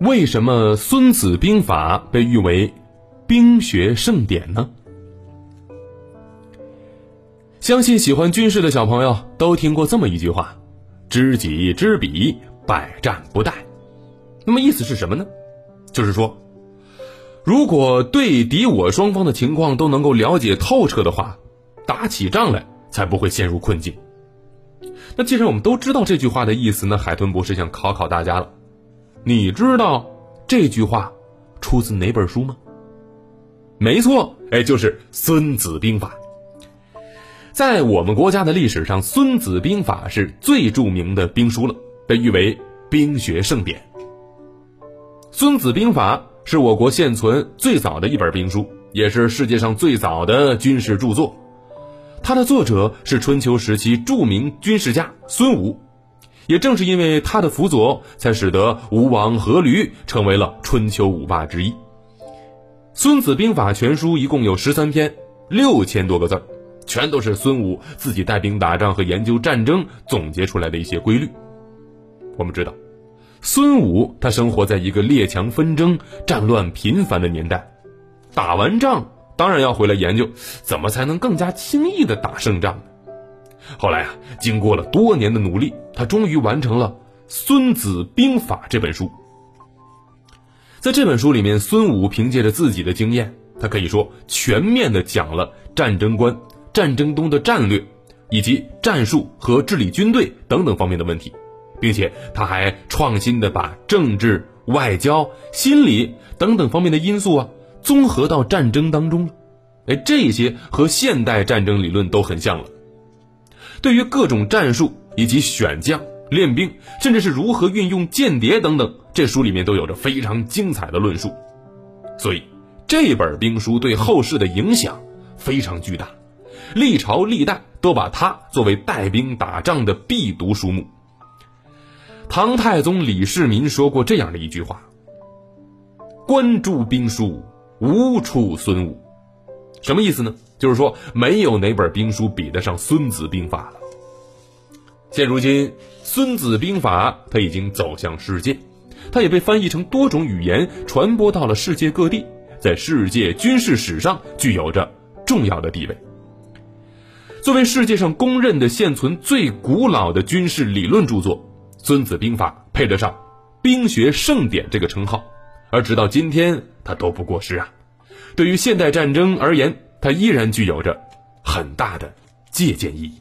为什么《孙子兵法》被誉为兵学盛典呢？相信喜欢军事的小朋友都听过这么一句话：“知己知彼，百战不殆。”那么意思是什么呢？就是说，如果对敌我双方的情况都能够了解透彻的话，打起仗来才不会陷入困境。那既然我们都知道这句话的意思，那海豚博士想考考大家了：你知道这句话出自哪本书吗？没错，哎，就是《孙子兵法》。在我们国家的历史上，《孙子兵法》是最著名的兵书了，被誉为兵学盛典。《孙子兵法》是我国现存最早的一本兵书，也是世界上最早的军事著作。它的作者是春秋时期著名军事家孙武，也正是因为他的辅佐，才使得吴王阖闾成为了春秋五霸之一。《孙子兵法》全书一共有十三篇，六千多个字儿。全都是孙武自己带兵打仗和研究战争总结出来的一些规律。我们知道，孙武他生活在一个列强纷争、战乱频繁的年代，打完仗当然要回来研究怎么才能更加轻易的打胜仗。后来啊，经过了多年的努力，他终于完成了《孙子兵法》这本书。在这本书里面，孙武凭借着自己的经验，他可以说全面的讲了战争观。战争中的战略，以及战术和治理军队等等方面的问题，并且他还创新的把政治、外交、心理等等方面的因素啊综合到战争当中了。哎，这些和现代战争理论都很像了。对于各种战术以及选将、练兵，甚至是如何运用间谍等等，这书里面都有着非常精彩的论述。所以，这本兵书对后世的影响非常巨大。历朝历代都把它作为带兵打仗的必读书目。唐太宗李世民说过这样的一句话：“观诸兵书，无出孙武。”什么意思呢？就是说没有哪本兵书比得上《孙子兵法》了。现如今，《孙子兵法》它已经走向世界，它也被翻译成多种语言，传播到了世界各地，在世界军事史上具有着重要的地位。作为世界上公认的现存最古老的军事理论著作，《孙子兵法》配得上“兵学盛典”这个称号，而直到今天，它都不过时啊。对于现代战争而言，它依然具有着很大的借鉴意义。